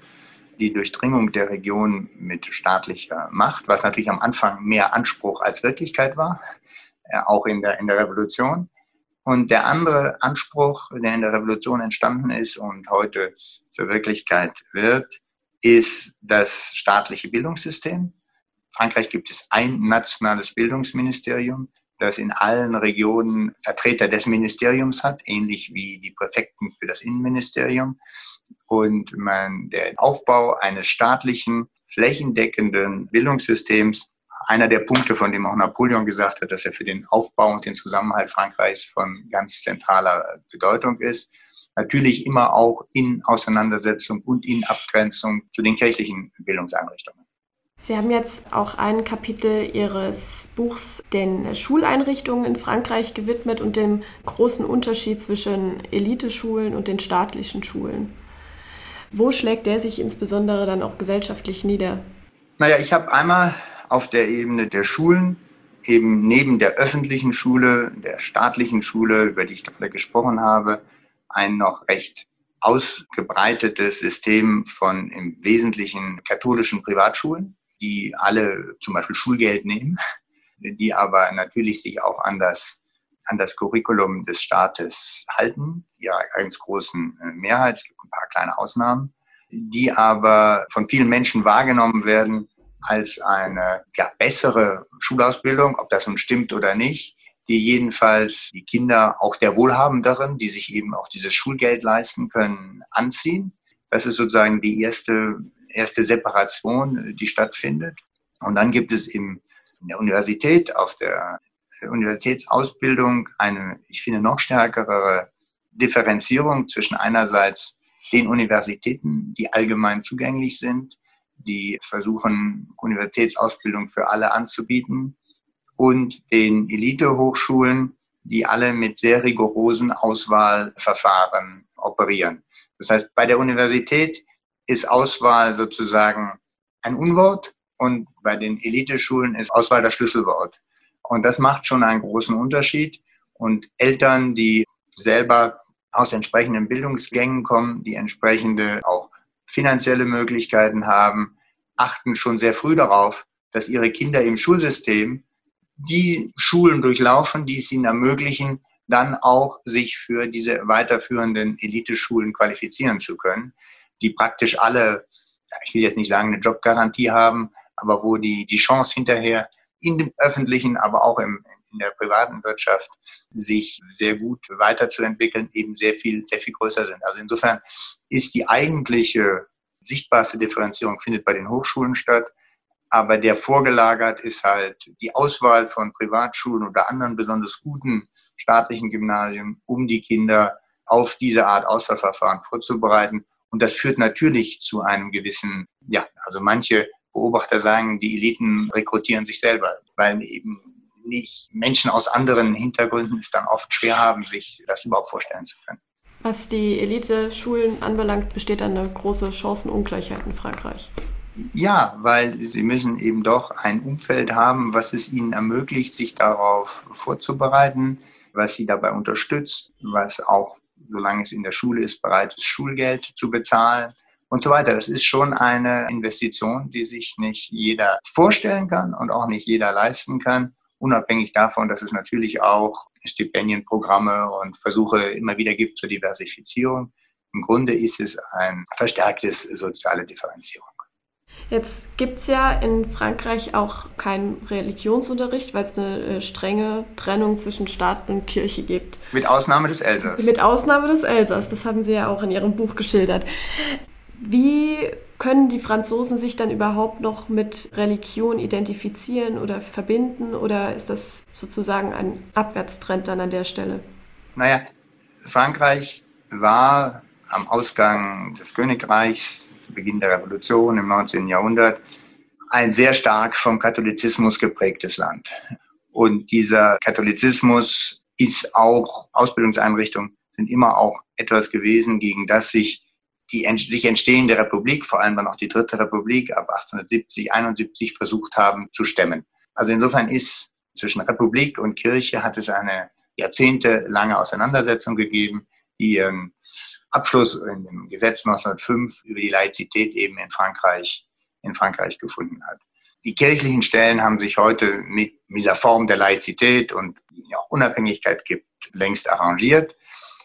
die Durchdringung der Region mit staatlicher Macht, was natürlich am Anfang mehr Anspruch als Wirklichkeit war, äh, auch in der, in der Revolution. Und der andere Anspruch, der in der Revolution entstanden ist und heute zur Wirklichkeit wird, ist das staatliche Bildungssystem. Frankreich gibt es ein nationales Bildungsministerium, das in allen Regionen Vertreter des Ministeriums hat, ähnlich wie die Präfekten für das Innenministerium und man, der Aufbau eines staatlichen, flächendeckenden Bildungssystems einer der Punkte, von dem auch Napoleon gesagt hat, dass er für den Aufbau und den Zusammenhalt Frankreichs von ganz zentraler Bedeutung ist. Natürlich immer auch in Auseinandersetzung und in Abgrenzung zu den kirchlichen Bildungseinrichtungen. Sie haben jetzt auch ein Kapitel Ihres Buchs den Schuleinrichtungen in Frankreich gewidmet und dem großen Unterschied zwischen Eliteschulen und den staatlichen Schulen. Wo schlägt der sich insbesondere dann auch gesellschaftlich nieder? Naja, ich habe einmal auf der Ebene der Schulen, eben neben der öffentlichen Schule, der staatlichen Schule, über die ich gerade gesprochen habe, ein noch recht ausgebreitetes System von im Wesentlichen katholischen Privatschulen, die alle zum Beispiel Schulgeld nehmen, die aber natürlich sich auch an das, an das Curriculum des Staates halten, ihrer ganz großen äh, Mehrheit. Es gibt paar kleine Ausnahmen, die aber von vielen Menschen wahrgenommen werden als eine ja, bessere Schulausbildung, ob das nun stimmt oder nicht, die jedenfalls die Kinder auch der Wohlhabenderen, die sich eben auch dieses Schulgeld leisten können, anziehen. Das ist sozusagen die erste, erste Separation, die stattfindet. Und dann gibt es in der Universität, auf der Universitätsausbildung eine, ich finde, noch stärkere Differenzierung zwischen einerseits den Universitäten, die allgemein zugänglich sind, die versuchen, Universitätsausbildung für alle anzubieten, und den Elite-Hochschulen, die alle mit sehr rigorosen Auswahlverfahren operieren. Das heißt, bei der Universität ist Auswahl sozusagen ein Unwort und bei den Eliteschulen ist Auswahl das Schlüsselwort. Und das macht schon einen großen Unterschied. Und Eltern, die selber aus entsprechenden Bildungsgängen kommen, die entsprechende auch finanzielle Möglichkeiten haben, achten schon sehr früh darauf, dass ihre Kinder im Schulsystem die Schulen durchlaufen, die es ihnen ermöglichen, dann auch sich für diese weiterführenden Eliteschulen qualifizieren zu können, die praktisch alle, ich will jetzt nicht sagen, eine Jobgarantie haben, aber wo die, die Chance hinterher in dem öffentlichen, aber auch im, in der privaten Wirtschaft sich sehr gut weiterzuentwickeln, eben sehr viel, sehr viel größer sind. Also insofern ist die eigentliche sichtbarste Differenzierung findet bei den Hochschulen statt. Aber der vorgelagert ist halt die Auswahl von Privatschulen oder anderen besonders guten staatlichen Gymnasien, um die Kinder auf diese Art Auswahlverfahren vorzubereiten. Und das führt natürlich zu einem gewissen, ja, also manche Beobachter sagen, die Eliten rekrutieren sich selber, weil eben nicht Menschen aus anderen Hintergründen es dann oft schwer haben, sich das überhaupt vorstellen zu können. Was die Elite-Schulen anbelangt, besteht eine große Chancenungleichheit in Frankreich. Ja, weil sie müssen eben doch ein Umfeld haben, was es ihnen ermöglicht, sich darauf vorzubereiten, was sie dabei unterstützt, was auch, solange es in der Schule ist, bereit ist, Schulgeld zu bezahlen und so weiter. Das ist schon eine Investition, die sich nicht jeder vorstellen kann und auch nicht jeder leisten kann, unabhängig davon, dass es natürlich auch Stipendienprogramme und Versuche immer wieder gibt zur Diversifizierung. Im Grunde ist es ein verstärktes soziale Differenzierung. Jetzt gibt es ja in Frankreich auch keinen Religionsunterricht, weil es eine äh, strenge Trennung zwischen Staat und Kirche gibt. Mit Ausnahme des Elsass. Mit Ausnahme des Elsass, das haben Sie ja auch in Ihrem Buch geschildert. Wie können die Franzosen sich dann überhaupt noch mit Religion identifizieren oder verbinden oder ist das sozusagen ein Abwärtstrend dann an der Stelle? Naja, Frankreich war am Ausgang des Königreichs Beginn der Revolution im 19. Jahrhundert ein sehr stark vom Katholizismus geprägtes Land. Und dieser Katholizismus ist auch, Ausbildungseinrichtungen sind immer auch etwas gewesen, gegen das sich die sich entstehende Republik, vor allem dann auch die Dritte Republik ab 1870, 71 versucht haben zu stemmen. Also insofern ist zwischen Republik und Kirche hat es eine jahrzehntelange Auseinandersetzung gegeben, ihren Abschluss in dem Gesetz 1905 über die Laizität eben in Frankreich, in Frankreich gefunden hat. Die kirchlichen Stellen haben sich heute mit dieser Form der Laizität und ja, Unabhängigkeit gibt, längst arrangiert.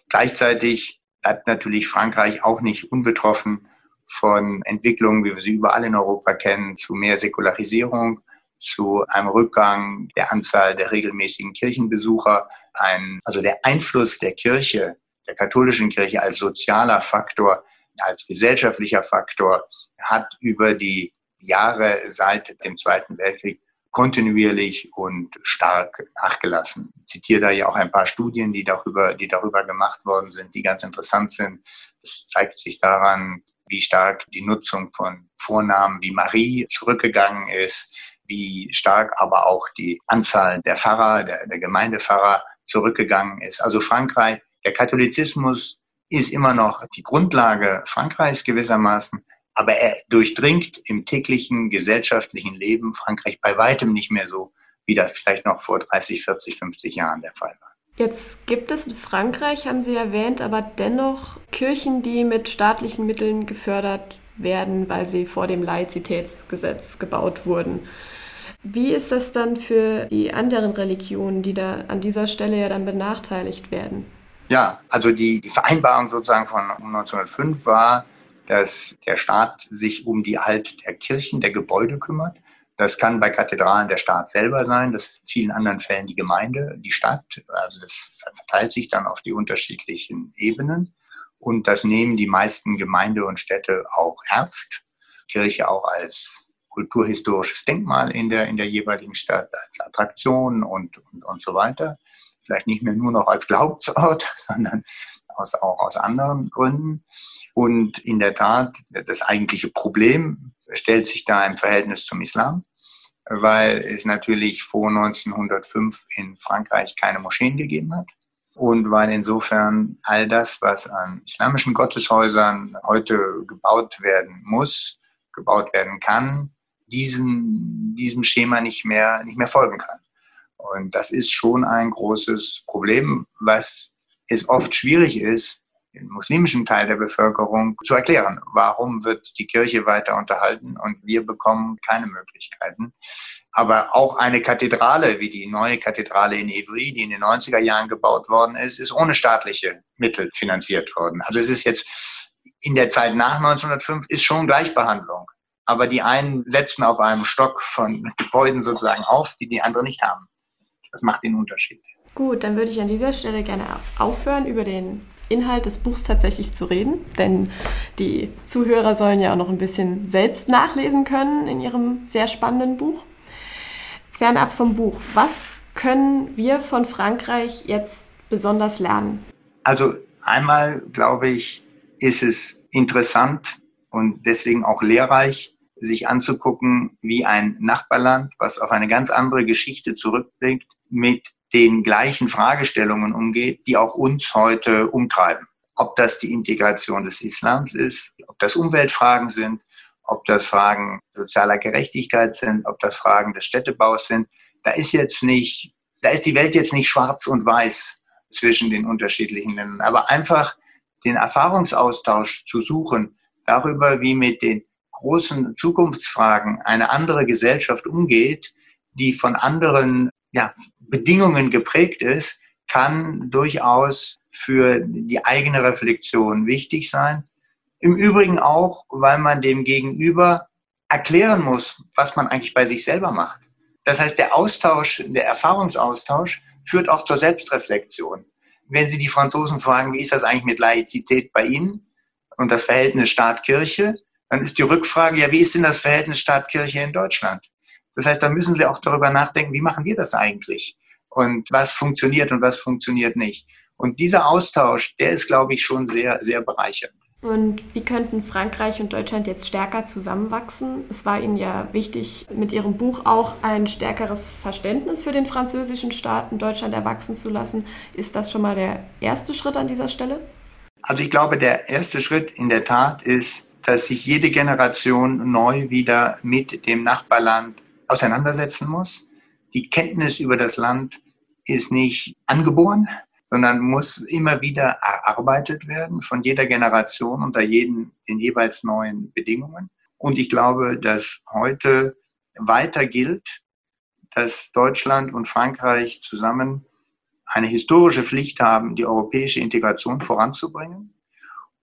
Gleichzeitig bleibt natürlich Frankreich auch nicht unbetroffen von Entwicklungen, wie wir sie überall in Europa kennen, zu mehr Säkularisierung, zu einem Rückgang der Anzahl der regelmäßigen Kirchenbesucher. Ein, also der Einfluss der Kirche der katholischen Kirche als sozialer Faktor, als gesellschaftlicher Faktor hat über die Jahre seit dem Zweiten Weltkrieg kontinuierlich und stark nachgelassen. Ich zitiere da ja auch ein paar Studien, die darüber, die darüber gemacht worden sind, die ganz interessant sind. Es zeigt sich daran, wie stark die Nutzung von Vornamen wie Marie zurückgegangen ist, wie stark aber auch die Anzahl der Pfarrer, der, der Gemeindepfarrer zurückgegangen ist. Also Frankreich der Katholizismus ist immer noch die Grundlage Frankreichs gewissermaßen, aber er durchdringt im täglichen gesellschaftlichen Leben Frankreich bei weitem nicht mehr so, wie das vielleicht noch vor 30, 40, 50 Jahren der Fall war. Jetzt gibt es in Frankreich, haben Sie erwähnt, aber dennoch Kirchen, die mit staatlichen Mitteln gefördert werden, weil sie vor dem Laizitätsgesetz gebaut wurden. Wie ist das dann für die anderen Religionen, die da an dieser Stelle ja dann benachteiligt werden? Ja, also die, die Vereinbarung sozusagen von 1905 war, dass der Staat sich um die Halt der Kirchen, der Gebäude kümmert. Das kann bei Kathedralen der Staat selber sein, das in vielen anderen Fällen die Gemeinde, die Stadt. Also das verteilt sich dann auf die unterschiedlichen Ebenen. Und das nehmen die meisten Gemeinde und Städte auch ernst. Kirche auch als kulturhistorisches Denkmal in der, in der jeweiligen Stadt, als Attraktion und, und, und so weiter. Vielleicht nicht mehr nur noch als Glaubensort, sondern aus, auch aus anderen Gründen. Und in der Tat, das eigentliche Problem stellt sich da im Verhältnis zum Islam, weil es natürlich vor 1905 in Frankreich keine Moscheen gegeben hat. Und weil insofern all das, was an islamischen Gotteshäusern heute gebaut werden muss, gebaut werden kann, diesem, diesem Schema nicht mehr, nicht mehr folgen kann. Und das ist schon ein großes Problem, was es oft schwierig ist, den muslimischen Teil der Bevölkerung zu erklären. Warum wird die Kirche weiter unterhalten und wir bekommen keine Möglichkeiten? Aber auch eine Kathedrale wie die neue Kathedrale in Ivry, die in den 90er Jahren gebaut worden ist, ist ohne staatliche Mittel finanziert worden. Also es ist jetzt in der Zeit nach 1905 ist schon Gleichbehandlung. Aber die einen setzen auf einem Stock von Gebäuden sozusagen auf, die die anderen nicht haben. Das macht den Unterschied. Gut, dann würde ich an dieser Stelle gerne aufhören, über den Inhalt des Buchs tatsächlich zu reden, denn die Zuhörer sollen ja auch noch ein bisschen selbst nachlesen können in ihrem sehr spannenden Buch. Fernab vom Buch, was können wir von Frankreich jetzt besonders lernen? Also einmal, glaube ich, ist es interessant und deswegen auch lehrreich, sich anzugucken, wie ein Nachbarland, was auf eine ganz andere Geschichte zurückblickt, mit den gleichen Fragestellungen umgeht, die auch uns heute umtreiben. Ob das die Integration des Islams ist, ob das Umweltfragen sind, ob das Fragen sozialer Gerechtigkeit sind, ob das Fragen des Städtebaus sind. Da ist jetzt nicht, da ist die Welt jetzt nicht schwarz und weiß zwischen den unterschiedlichen Ländern, aber einfach den Erfahrungsaustausch zu suchen darüber, wie mit den großen Zukunftsfragen eine andere Gesellschaft umgeht, die von anderen ja, Bedingungen geprägt ist, kann durchaus für die eigene Reflexion wichtig sein. Im Übrigen auch, weil man dem Gegenüber erklären muss, was man eigentlich bei sich selber macht. Das heißt, der Austausch, der Erfahrungsaustausch führt auch zur Selbstreflexion. Wenn Sie die Franzosen fragen, wie ist das eigentlich mit Laizität bei Ihnen und das Verhältnis Staat-Kirche, dann ist die Rückfrage, ja, wie ist denn das Verhältnis Staat-Kirche in Deutschland? Das heißt, da müssen Sie auch darüber nachdenken, wie machen wir das eigentlich? Und was funktioniert und was funktioniert nicht? Und dieser Austausch, der ist, glaube ich, schon sehr, sehr bereichernd. Und wie könnten Frankreich und Deutschland jetzt stärker zusammenwachsen? Es war Ihnen ja wichtig, mit Ihrem Buch auch ein stärkeres Verständnis für den französischen Staat in Deutschland erwachsen zu lassen. Ist das schon mal der erste Schritt an dieser Stelle? Also ich glaube, der erste Schritt in der Tat ist, dass sich jede Generation neu wieder mit dem Nachbarland auseinandersetzen muss. Die Kenntnis über das Land ist nicht angeboren, sondern muss immer wieder erarbeitet werden von jeder Generation unter jeden, den jeweils neuen Bedingungen. Und ich glaube, dass heute weiter gilt, dass Deutschland und Frankreich zusammen eine historische Pflicht haben, die europäische Integration voranzubringen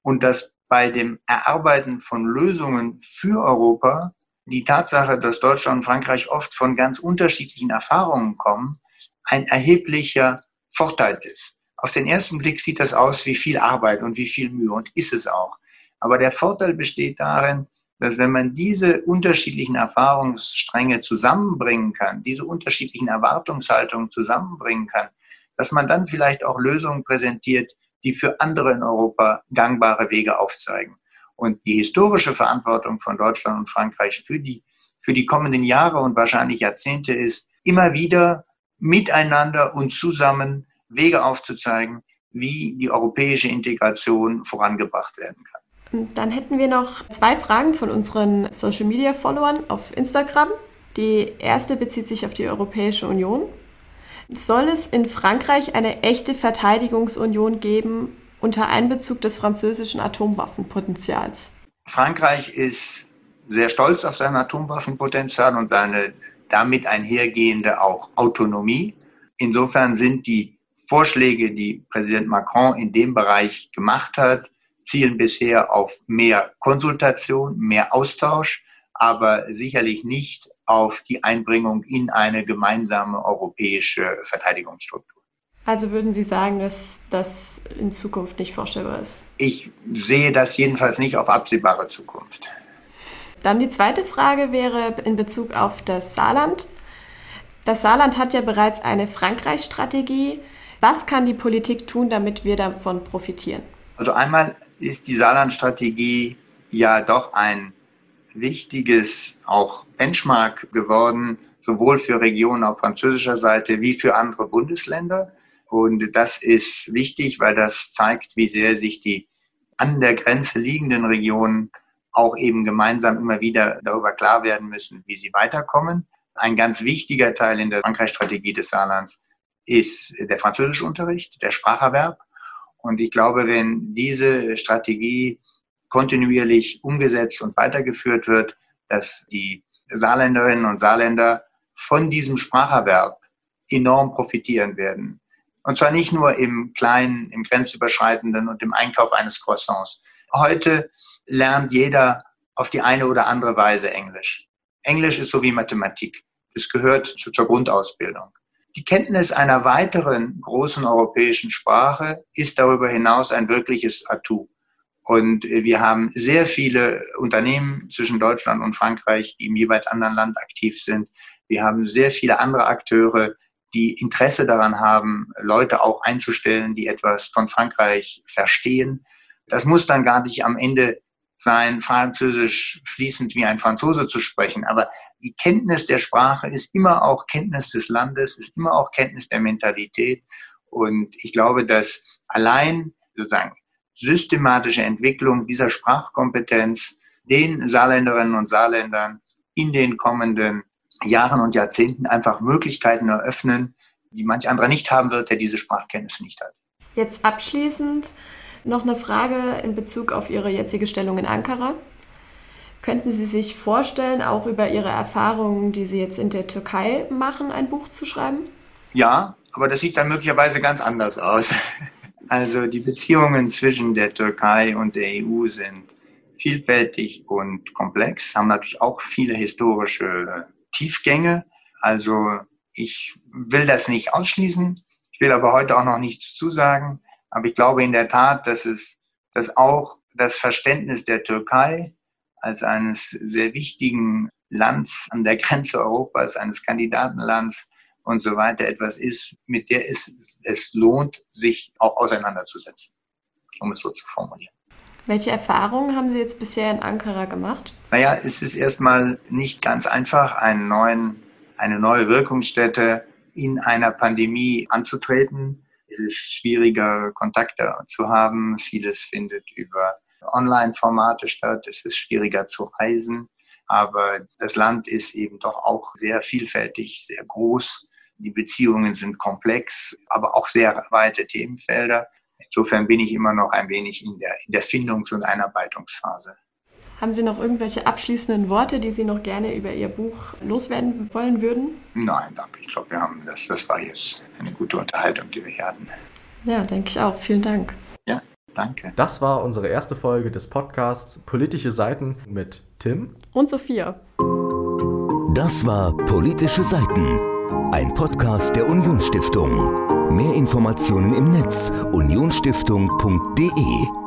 und dass bei dem Erarbeiten von Lösungen für Europa die Tatsache, dass Deutschland und Frankreich oft von ganz unterschiedlichen Erfahrungen kommen, ein erheblicher Vorteil ist. Auf den ersten Blick sieht das aus wie viel Arbeit und wie viel Mühe und ist es auch. Aber der Vorteil besteht darin, dass wenn man diese unterschiedlichen Erfahrungsstränge zusammenbringen kann, diese unterschiedlichen Erwartungshaltungen zusammenbringen kann, dass man dann vielleicht auch Lösungen präsentiert, die für andere in Europa gangbare Wege aufzeigen. Und die historische Verantwortung von Deutschland und Frankreich für die, für die kommenden Jahre und wahrscheinlich Jahrzehnte ist, immer wieder miteinander und zusammen Wege aufzuzeigen, wie die europäische Integration vorangebracht werden kann. Dann hätten wir noch zwei Fragen von unseren Social-Media-Followern auf Instagram. Die erste bezieht sich auf die Europäische Union. Soll es in Frankreich eine echte Verteidigungsunion geben unter Einbezug des französischen Atomwaffenpotenzials? Frankreich ist sehr stolz auf sein Atomwaffenpotenzial und seine damit einhergehende auch Autonomie. Insofern sind die Vorschläge, die Präsident Macron in dem Bereich gemacht hat, zielen bisher auf mehr Konsultation, mehr Austausch, aber sicherlich nicht auf die Einbringung in eine gemeinsame europäische Verteidigungsstruktur. Also würden Sie sagen, dass das in Zukunft nicht vorstellbar ist? Ich sehe das jedenfalls nicht auf absehbare Zukunft. Dann die zweite Frage wäre in Bezug auf das Saarland. Das Saarland hat ja bereits eine Frankreich-Strategie. Was kann die Politik tun, damit wir davon profitieren? Also einmal ist die Saarland-Strategie ja doch ein wichtiges auch Benchmark geworden, sowohl für Regionen auf französischer Seite wie für andere Bundesländer. Und das ist wichtig, weil das zeigt, wie sehr sich die an der Grenze liegenden Regionen auch eben gemeinsam immer wieder darüber klar werden müssen, wie sie weiterkommen. Ein ganz wichtiger Teil in der Frankreich-Strategie des Saarlands ist der französische Unterricht, der Spracherwerb. Und ich glaube, wenn diese Strategie kontinuierlich umgesetzt und weitergeführt wird, dass die Saarländerinnen und Saarländer von diesem Spracherwerb enorm profitieren werden. Und zwar nicht nur im kleinen, im grenzüberschreitenden und im Einkauf eines Croissants. Heute lernt jeder auf die eine oder andere Weise Englisch. Englisch ist so wie Mathematik. Es gehört zur Grundausbildung. Die Kenntnis einer weiteren großen europäischen Sprache ist darüber hinaus ein wirkliches Atout. Und wir haben sehr viele Unternehmen zwischen Deutschland und Frankreich, die im jeweils anderen Land aktiv sind. Wir haben sehr viele andere Akteure, die Interesse daran haben, Leute auch einzustellen, die etwas von Frankreich verstehen. Das muss dann gar nicht am Ende sein, Französisch fließend wie ein Franzose zu sprechen, aber die Kenntnis der Sprache ist immer auch Kenntnis des Landes, ist immer auch Kenntnis der Mentalität. Und ich glaube, dass allein sozusagen systematische Entwicklung dieser Sprachkompetenz den Saarländerinnen und Saarländern in den kommenden Jahren und Jahrzehnten einfach Möglichkeiten eröffnen, die manch anderer nicht haben wird, der diese Sprachkenntnis nicht hat. Jetzt abschließend noch eine Frage in Bezug auf Ihre jetzige Stellung in Ankara. Könnten Sie sich vorstellen, auch über Ihre Erfahrungen, die Sie jetzt in der Türkei machen, ein Buch zu schreiben? Ja, aber das sieht dann möglicherweise ganz anders aus. Also die Beziehungen zwischen der Türkei und der EU sind vielfältig und komplex, haben natürlich auch viele historische Tiefgänge. Also ich will das nicht ausschließen. Ich will aber heute auch noch nichts zusagen. Aber ich glaube in der Tat, dass es, dass auch das Verständnis der Türkei als eines sehr wichtigen Lands an der Grenze Europas, eines Kandidatenlands und so weiter etwas ist, mit der es, es lohnt, sich auch auseinanderzusetzen, um es so zu formulieren. Welche Erfahrungen haben Sie jetzt bisher in Ankara gemacht? Naja, es ist erstmal nicht ganz einfach, einen neuen, eine neue Wirkungsstätte in einer Pandemie anzutreten. Es ist schwieriger, Kontakte zu haben. Vieles findet über Online-Formate statt. Es ist schwieriger zu reisen. Aber das Land ist eben doch auch sehr vielfältig, sehr groß. Die Beziehungen sind komplex, aber auch sehr weite Themenfelder. Insofern bin ich immer noch ein wenig in der, in der Findungs- und Einarbeitungsphase. Haben Sie noch irgendwelche abschließenden Worte, die Sie noch gerne über Ihr Buch loswerden wollen würden? Nein, danke. Ich glaube, wir haben das, das war jetzt eine gute Unterhaltung, die wir hier hatten. Ja, denke ich auch. Vielen Dank. Ja, danke. Das war unsere erste Folge des Podcasts Politische Seiten mit Tim und Sophia. Das war Politische Seiten, ein Podcast der Unionsstiftung. Mehr Informationen im Netz unionsstiftung.de